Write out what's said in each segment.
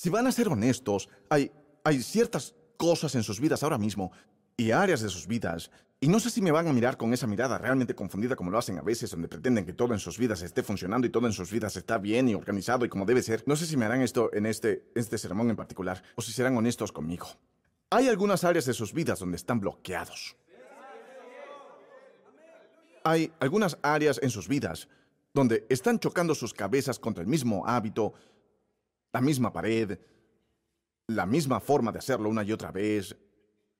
Si van a ser honestos, hay, ciertas cosas en sus vidas ahora mismo y áreas de sus vidas. Y no sé si me van a mirar con esa mirada realmente confundida como lo hacen a veces, donde pretenden que todo en sus vidas esté funcionando y todo en sus vidas está bien y organizado y como debe ser. No sé si me harán esto en este, este sermón en particular o si serán honestos conmigo. Hay algunas áreas de sus vidas donde están bloqueados. Hay algunas áreas en sus vidas donde están chocando sus cabezas contra el mismo hábito, la misma pared, la misma forma de hacerlo una y otra vez.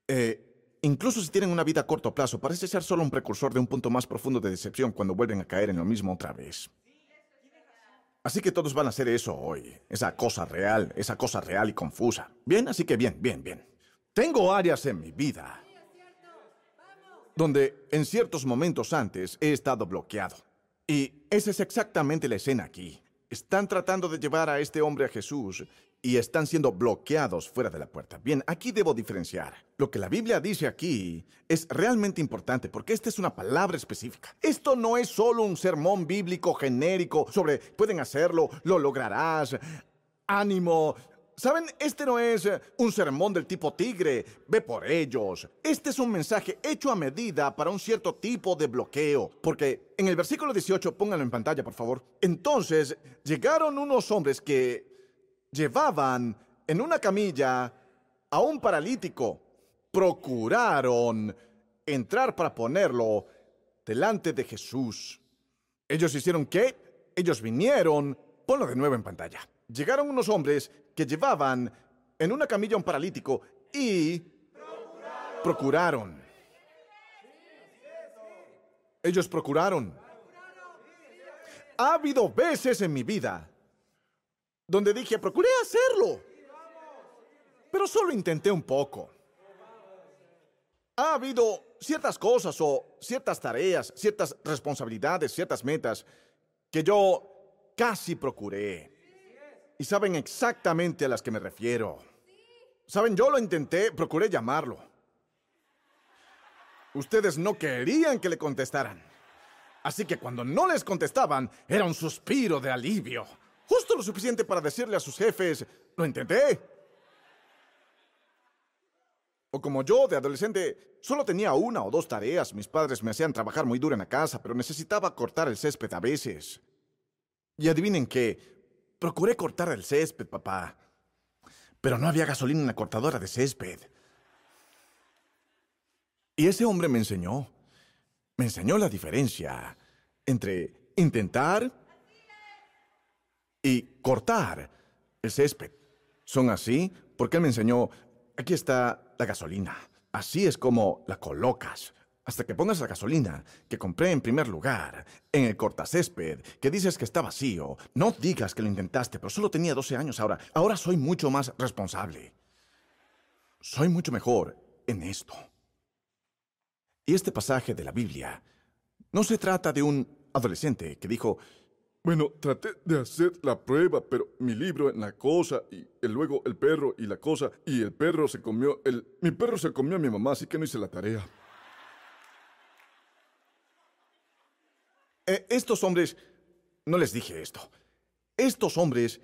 Eh, incluso si tienen una vida a corto plazo, parece ser solo un precursor de un punto más profundo de decepción cuando vuelven a caer en lo mismo otra vez. Así que todos van a hacer eso hoy, esa cosa real, esa cosa real y confusa. Bien, así que bien, bien, bien. Tengo áreas en mi vida donde en ciertos momentos antes he estado bloqueado. Y esa es exactamente la escena aquí. Están tratando de llevar a este hombre a Jesús y están siendo bloqueados fuera de la puerta. Bien, aquí debo diferenciar. Lo que la Biblia dice aquí es realmente importante porque esta es una palabra específica. Esto no es solo un sermón bíblico genérico sobre pueden hacerlo, lo lograrás, ánimo, Saben, este no es eh, un sermón del tipo tigre, ve por ellos. Este es un mensaje hecho a medida para un cierto tipo de bloqueo. Porque en el versículo 18, pónganlo en pantalla, por favor. Entonces llegaron unos hombres que llevaban en una camilla a un paralítico. Procuraron entrar para ponerlo delante de Jesús. Ellos hicieron qué? Ellos vinieron. Ponlo de nuevo en pantalla. Llegaron unos hombres que llevaban en una camilla un paralítico y procuraron. Ellos procuraron. Ha habido veces en mi vida donde dije, procuré hacerlo, pero solo intenté un poco. Ha habido ciertas cosas o ciertas tareas, ciertas responsabilidades, ciertas metas que yo casi procuré. Y saben exactamente a las que me refiero. Saben, yo lo intenté, procuré llamarlo. Ustedes no querían que le contestaran. Así que cuando no les contestaban, era un suspiro de alivio. Justo lo suficiente para decirle a sus jefes, lo intenté. O como yo, de adolescente, solo tenía una o dos tareas. Mis padres me hacían trabajar muy duro en la casa, pero necesitaba cortar el césped a veces. Y adivinen qué, Procuré cortar el césped, papá. Pero no había gasolina en la cortadora de césped. Y ese hombre me enseñó. Me enseñó la diferencia entre intentar y cortar el césped. Son así porque él me enseñó, aquí está la gasolina. Así es como la colocas hasta que pongas la gasolina que compré en primer lugar en el cortacésped, que dices que está vacío. No digas que lo intentaste, pero solo tenía 12 años ahora. Ahora soy mucho más responsable. Soy mucho mejor en esto. Y este pasaje de la Biblia no se trata de un adolescente que dijo, bueno, traté de hacer la prueba, pero mi libro en la cosa y luego el perro y la cosa y el perro se comió el mi perro se comió a mi mamá, así que no hice la tarea. Eh, estos hombres, no les dije esto, estos hombres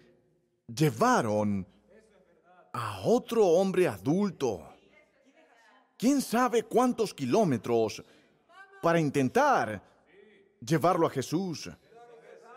llevaron a otro hombre adulto, quién sabe cuántos kilómetros, para intentar llevarlo a Jesús.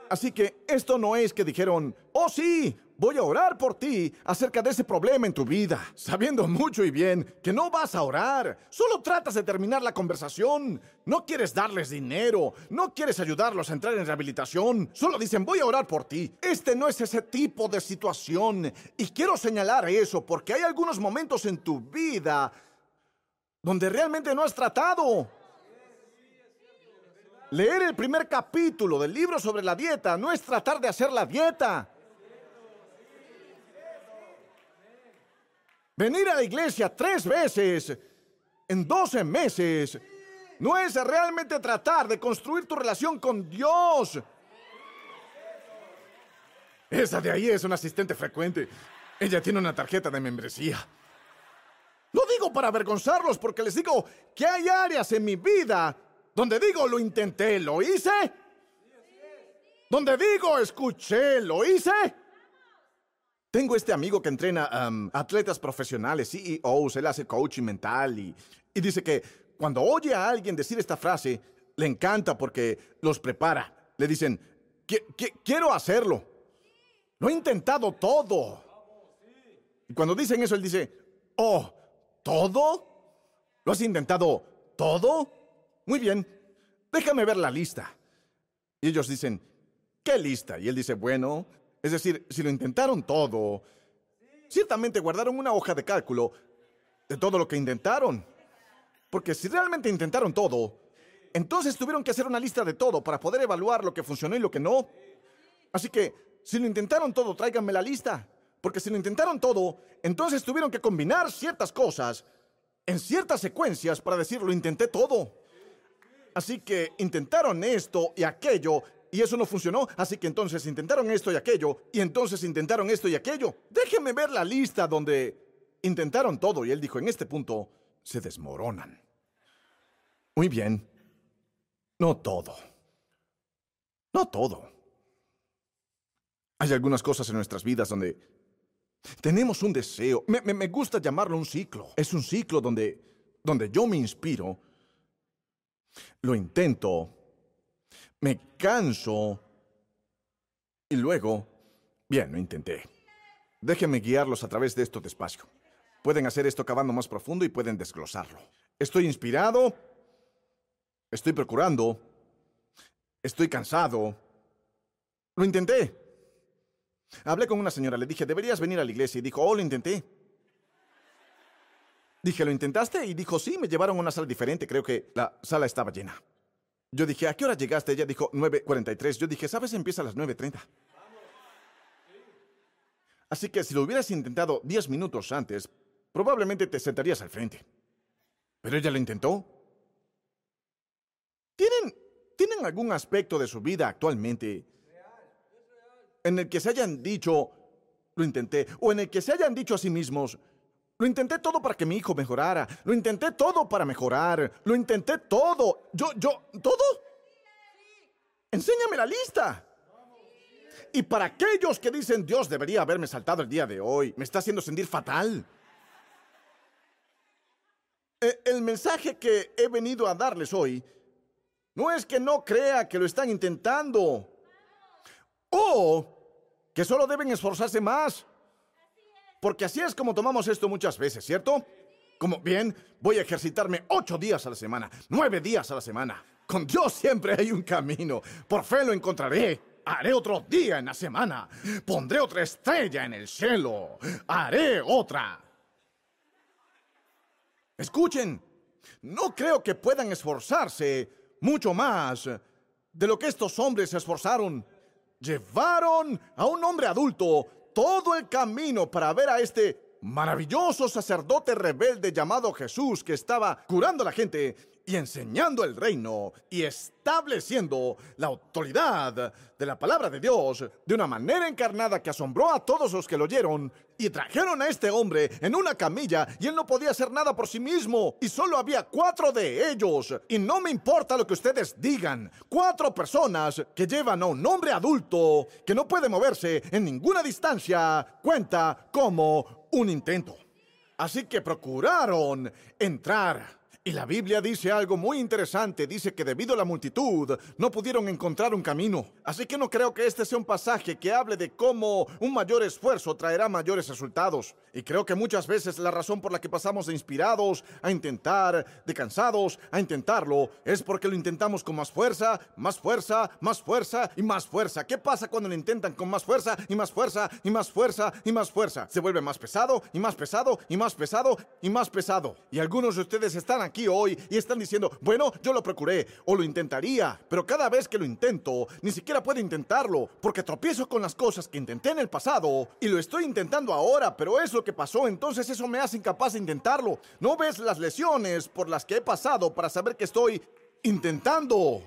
Así que esto no es que dijeron, oh sí, voy a orar por ti acerca de ese problema en tu vida, sabiendo mucho y bien que no vas a orar. Solo tratas de terminar la conversación. No quieres darles dinero, no quieres ayudarlos a entrar en rehabilitación. Solo dicen, voy a orar por ti. Este no es ese tipo de situación. Y quiero señalar eso porque hay algunos momentos en tu vida donde realmente no has tratado. Leer el primer capítulo del libro sobre la dieta no es tratar de hacer la dieta. Venir a la iglesia tres veces en 12 meses no es realmente tratar de construir tu relación con Dios. Esa de ahí es una asistente frecuente. Ella tiene una tarjeta de membresía. Lo digo para avergonzarlos porque les digo que hay áreas en mi vida donde digo, lo intenté, lo hice. Donde digo, escuché, lo hice. Tengo este amigo que entrena atletas profesionales, CEOs, él hace coaching mental y, y dice que cuando oye a alguien decir esta frase, le encanta porque los prepara. Le dicen, quiero hacerlo. Lo he intentado todo. Y cuando dicen eso, él dice, oh, ¿todo? ¿Lo has intentado todo? Muy bien, déjame ver la lista. Y ellos dicen, ¿qué lista? Y él dice, bueno, es decir, si lo intentaron todo, ciertamente guardaron una hoja de cálculo de todo lo que intentaron. Porque si realmente intentaron todo, entonces tuvieron que hacer una lista de todo para poder evaluar lo que funcionó y lo que no. Así que, si lo intentaron todo, tráiganme la lista. Porque si lo intentaron todo, entonces tuvieron que combinar ciertas cosas en ciertas secuencias para decir lo intenté todo. Así que intentaron esto y aquello y eso no funcionó, así que entonces intentaron esto y aquello y entonces intentaron esto y aquello. Déjenme ver la lista donde intentaron todo y él dijo, en este punto se desmoronan. Muy bien, no todo. No todo. Hay algunas cosas en nuestras vidas donde tenemos un deseo. Me, gusta llamarlo un ciclo. Es un ciclo donde, donde yo me inspiro, lo intento, me canso y luego, bien, lo intenté. Déjenme guiarlos a través de esto despacio. Pueden hacer esto cavando más profundo y pueden desglosarlo. Estoy inspirado, estoy procurando, estoy cansado. Lo intenté. Hablé con una señora, le dije, deberías venir a la iglesia y dijo, oh, lo intenté. Dije, ¿lo intentaste? Y dijo, sí, me llevaron a una sala diferente, creo que la sala estaba llena. Yo dije, ¿a qué hora llegaste? Ella dijo, 9.43. Yo dije, ¿sabes? Empieza a las 9.30. Así que si lo hubieras intentado 10 minutos antes, probablemente te sentarías al frente. Pero ella lo intentó. ¿Tienen, ¿Tienen algún aspecto de su vida actualmente en el que se hayan dicho, lo intenté, o en el que se hayan dicho a sí mismos, lo intenté todo para que mi hijo mejorara, lo intenté todo para mejorar, lo intenté todo, yo, yo, ¿todo? Enséñame la lista. Y para aquellos que dicen, Dios debería haberme saltado el día de hoy, me está haciendo sentir fatal. E, el mensaje que he venido a darles hoy no es que no crea que lo están intentando. O que solo deben esforzarse más. Porque así es como tomamos esto muchas veces, ¿cierto? Como, bien, voy a ejercitarme ocho días a la semana, nueve días a la semana. Con Dios siempre hay un camino. Por fe lo encontraré. Haré otro día en la semana. Pondré otra estrella en el cielo. Haré otra. Escuchen, no creo que puedan esforzarse mucho más de lo que estos hombres se esforzaron llevaron a un hombre adulto todo el camino para ver a este maravilloso sacerdote rebelde llamado Jesús que estaba curando a la gente y enseñando el reino y estableciendo la autoridad de la palabra de Dios de una manera encarnada que asombró a todos los que lo oyeron y trajeron a este hombre en una camilla y él no podía hacer nada por sí mismo y solo había cuatro de ellos. Y no me importa lo que ustedes digan cuatro personas que llevan a un hombre adulto que no puede moverse en ninguna distancia cuenta como un intento. Así que procuraron entrar y la Biblia dice algo muy interesante. Dice que debido a la multitud no pudieron encontrar un camino. Así que no creo que este sea un pasaje que hable de cómo un mayor esfuerzo traerá mayores resultados. Y creo que muchas veces la razón por la que pasamos de inspirados a intentar, de cansados a intentarlo, es porque lo intentamos con más fuerza, más fuerza, más fuerza y más fuerza. ¿Qué pasa cuando lo intentan con más fuerza y más fuerza y más fuerza y más fuerza? Se vuelve más pesado y más pesado y más pesado y más pesado. Y algunos de ustedes están aquí hoy y están diciendo, bueno, yo lo procuré o lo intentaría, pero cada vez que lo intento, ni siquiera puedo intentarlo, porque tropiezo con las cosas que intenté en el pasado y lo estoy intentando ahora, pero es lo que pasó, entonces eso me hace incapaz de intentarlo. ¿No ves las lesiones por las que he pasado para saber que estoy intentando?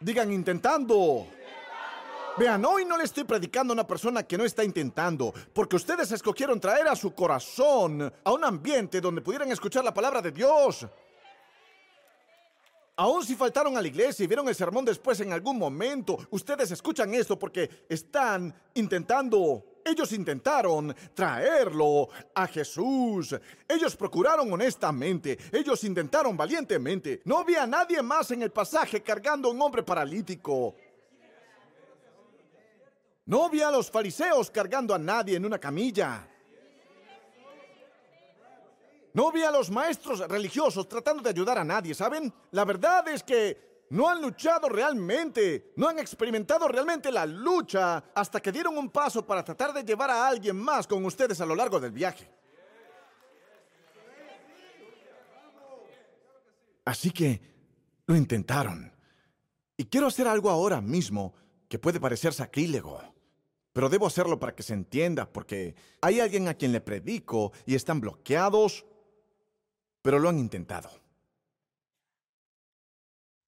Digan intentando. Vean, hoy no le estoy predicando a una persona que no está intentando, porque ustedes escogieron traer a su corazón a un ambiente donde pudieran escuchar la palabra de Dios. Aún si faltaron a la iglesia y vieron el sermón después en algún momento, ustedes escuchan esto porque están intentando Ellos intentaron traerlo a Jesús. Ellos procuraron honestamente. Ellos intentaron valientemente. No había nadie más en el pasaje cargando a un hombre paralítico. No había a los fariseos cargando a nadie en una camilla. No vi a los maestros religiosos tratando de ayudar a nadie, ¿saben? La verdad es que no han luchado realmente, no han experimentado realmente la lucha hasta que dieron un paso para tratar de llevar a alguien más con ustedes a lo largo del viaje. Así que lo intentaron. Y quiero hacer algo ahora mismo que puede parecer sacrílego. Pero debo hacerlo para que se entienda, porque hay alguien a quien le predico y están bloqueados pero lo han intentado.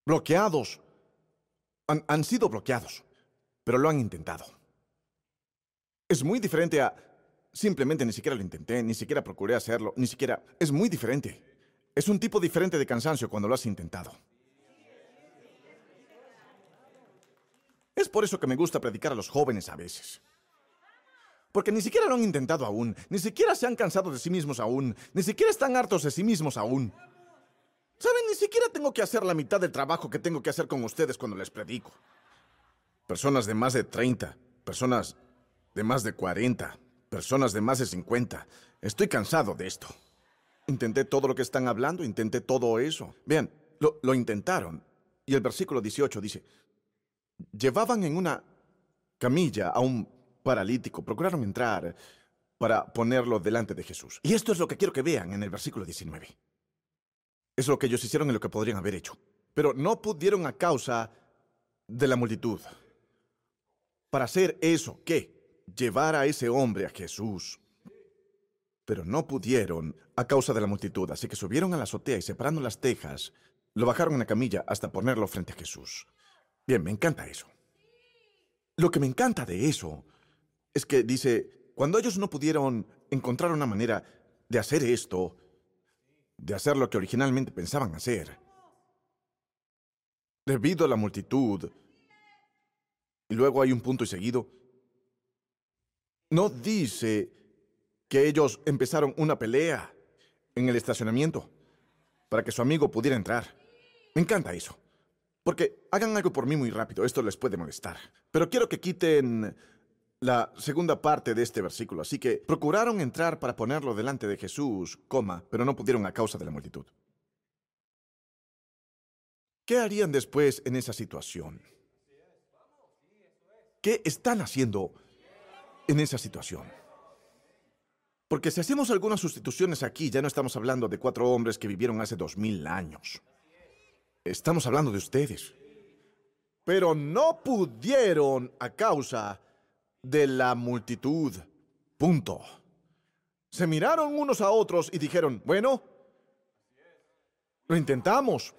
Bloqueados. Han, sido bloqueados, pero lo han intentado. Es muy diferente a simplemente ni siquiera lo intenté, ni siquiera procuré hacerlo, ni siquiera... Es muy diferente. Es un tipo diferente de cansancio cuando lo has intentado. Es por eso que me gusta predicar a los jóvenes a veces. Porque ni siquiera lo han intentado aún, ni siquiera se han cansado de sí mismos aún, ni siquiera están hartos de sí mismos aún. ¿Saben? Ni siquiera tengo que hacer la mitad del trabajo que tengo que hacer con ustedes cuando les predico. Personas de más de 30, personas de más de 40, personas de más de 50. Estoy cansado de esto. Intenté todo lo que están hablando, intenté todo eso. Vean, lo, lo intentaron. Y el versículo 18 dice, llevaban en una camilla a un paralítico, procuraron entrar para ponerlo delante de Jesús. Y esto es lo que quiero que vean en el versículo 19. Es lo que ellos hicieron y lo que podrían haber hecho. Pero no pudieron a causa de la multitud. Para hacer eso, ¿qué? Llevar a ese hombre a Jesús. Pero no pudieron a causa de la multitud, así que subieron a la azotea y separando las tejas, lo bajaron en la camilla hasta ponerlo frente a Jesús. Bien, me encanta eso. Lo que me encanta de eso es que dice, cuando ellos no pudieron encontrar una manera de hacer esto, de hacer lo que originalmente pensaban hacer, debido a la multitud, y luego hay un punto y seguido, no dice que ellos empezaron una pelea en el estacionamiento para que su amigo pudiera entrar. Me encanta eso. Porque hagan algo por mí muy rápido, esto les puede molestar. Pero quiero que quiten la segunda parte de este versículo. Así que procuraron entrar para ponerlo delante de Jesús, coma, pero no pudieron a causa de la multitud. ¿Qué harían después en esa situación? ¿Qué están haciendo en esa situación? Porque si hacemos algunas sustituciones aquí, ya no estamos hablando de cuatro hombres que vivieron hace dos mil años. Estamos hablando de ustedes. Pero no pudieron a causa de la multitud. Punto. Se miraron unos a otros y dijeron, bueno, lo intentamos.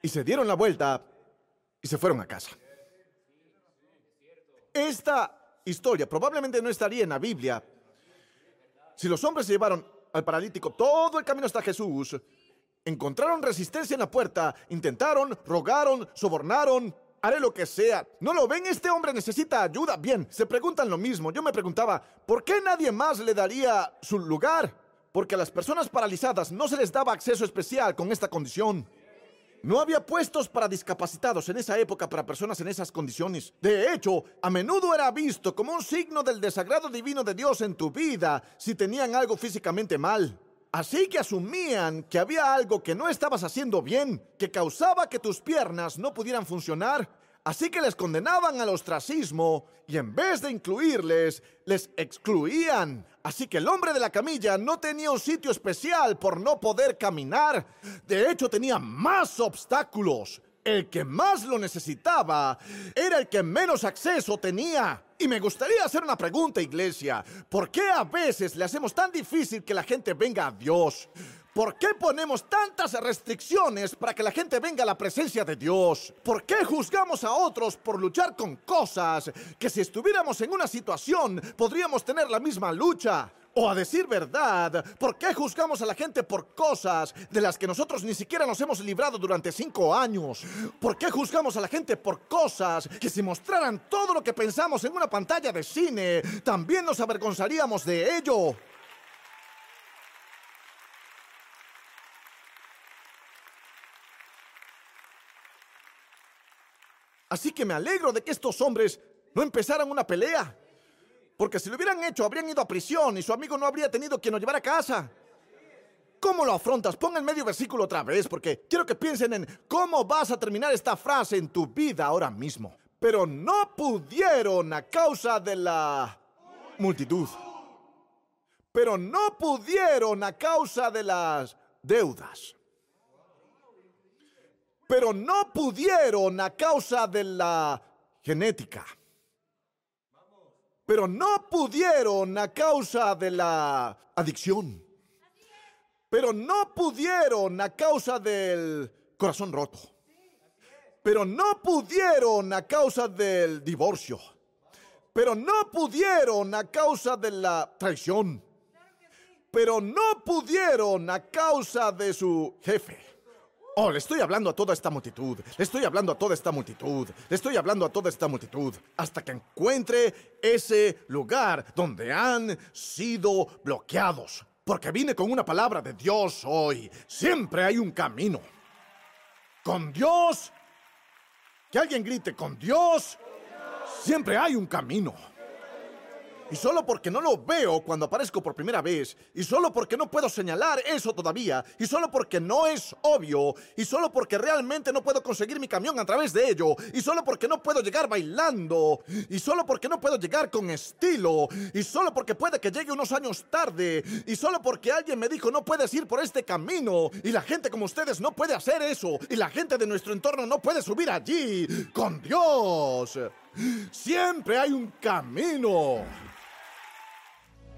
Y se dieron la vuelta y se fueron a casa. Esta historia probablemente no estaría en la Biblia si los hombres llevaron al paralítico todo el camino hasta Jesús, encontraron resistencia en la puerta, intentaron, rogaron, sobornaron, haré lo que sea. ¿No lo ven? Este hombre necesita ayuda. Bien, se preguntan lo mismo. Yo me preguntaba, ¿por qué nadie más le daría su lugar? Porque a las personas paralizadas no se les daba acceso especial con esta condición. No había puestos para discapacitados en esa época para personas en esas condiciones. De hecho, a menudo era visto como un signo del desagrado divino de Dios en tu vida si tenían algo físicamente mal. Así que asumían que había algo que no estabas haciendo bien, que causaba que tus piernas no pudieran funcionar. Así que les condenaban al ostracismo y en vez de incluirles, les excluían. Así que el hombre de la camilla no tenía un sitio especial por no poder caminar. De hecho, tenía más obstáculos. El que más lo necesitaba era el que menos acceso tenía. Y me gustaría hacer una pregunta, iglesia. ¿Por qué a veces le hacemos tan difícil que la gente venga a Dios? ¿Por qué ponemos tantas restricciones para que la gente venga a la presencia de Dios? ¿Por qué juzgamos a otros por luchar con cosas que si estuviéramos en una situación podríamos tener la misma lucha? O a decir verdad, ¿por qué juzgamos a la gente por cosas de las que nosotros ni siquiera nos hemos librado durante cinco años? ¿Por qué juzgamos a la gente por cosas que si mostraran todo lo que pensamos en una pantalla de cine, también nos avergonzaríamos de ello? Así que me alegro de que estos hombres no empezaran una pelea. Porque si lo hubieran hecho, habrían ido a prisión y su amigo no habría tenido quien lo llevara a casa. ¿Cómo lo afrontas? Pon el medio versículo otra vez, porque quiero que piensen en cómo vas a terminar esta frase en tu vida ahora mismo. Pero no pudieron a causa de la multitud. Pero no pudieron a causa de las deudas. Pero no pudieron a causa de la genética pero no pudieron a causa de la adicción. Pero no pudieron a causa del corazón roto. Pero no pudieron a causa del divorcio. Pero no pudieron a causa de la traición. Pero no pudieron a causa de su jefe. Oh, le estoy hablando a toda esta multitud, le estoy hablando a toda esta multitud, le estoy hablando a toda esta multitud, hasta que encuentre ese lugar donde han sido bloqueados. Porque vine con una palabra de Dios hoy. Siempre hay un camino. Con Dios. Que alguien grite, con Dios. Siempre hay un camino. Y solo porque no lo veo cuando aparezco por primera vez, y solo porque no puedo señalar eso todavía, y solo porque no es obvio, y solo porque realmente no puedo conseguir mi camión a través de ello, y solo porque no puedo llegar bailando, y solo porque no puedo llegar con estilo, y solo porque puede que llegue unos años tarde, y solo porque alguien me dijo no puedes ir por este camino, y la gente como ustedes no puede hacer eso, y la gente de nuestro entorno no puede subir allí, con Dios. Siempre hay un camino.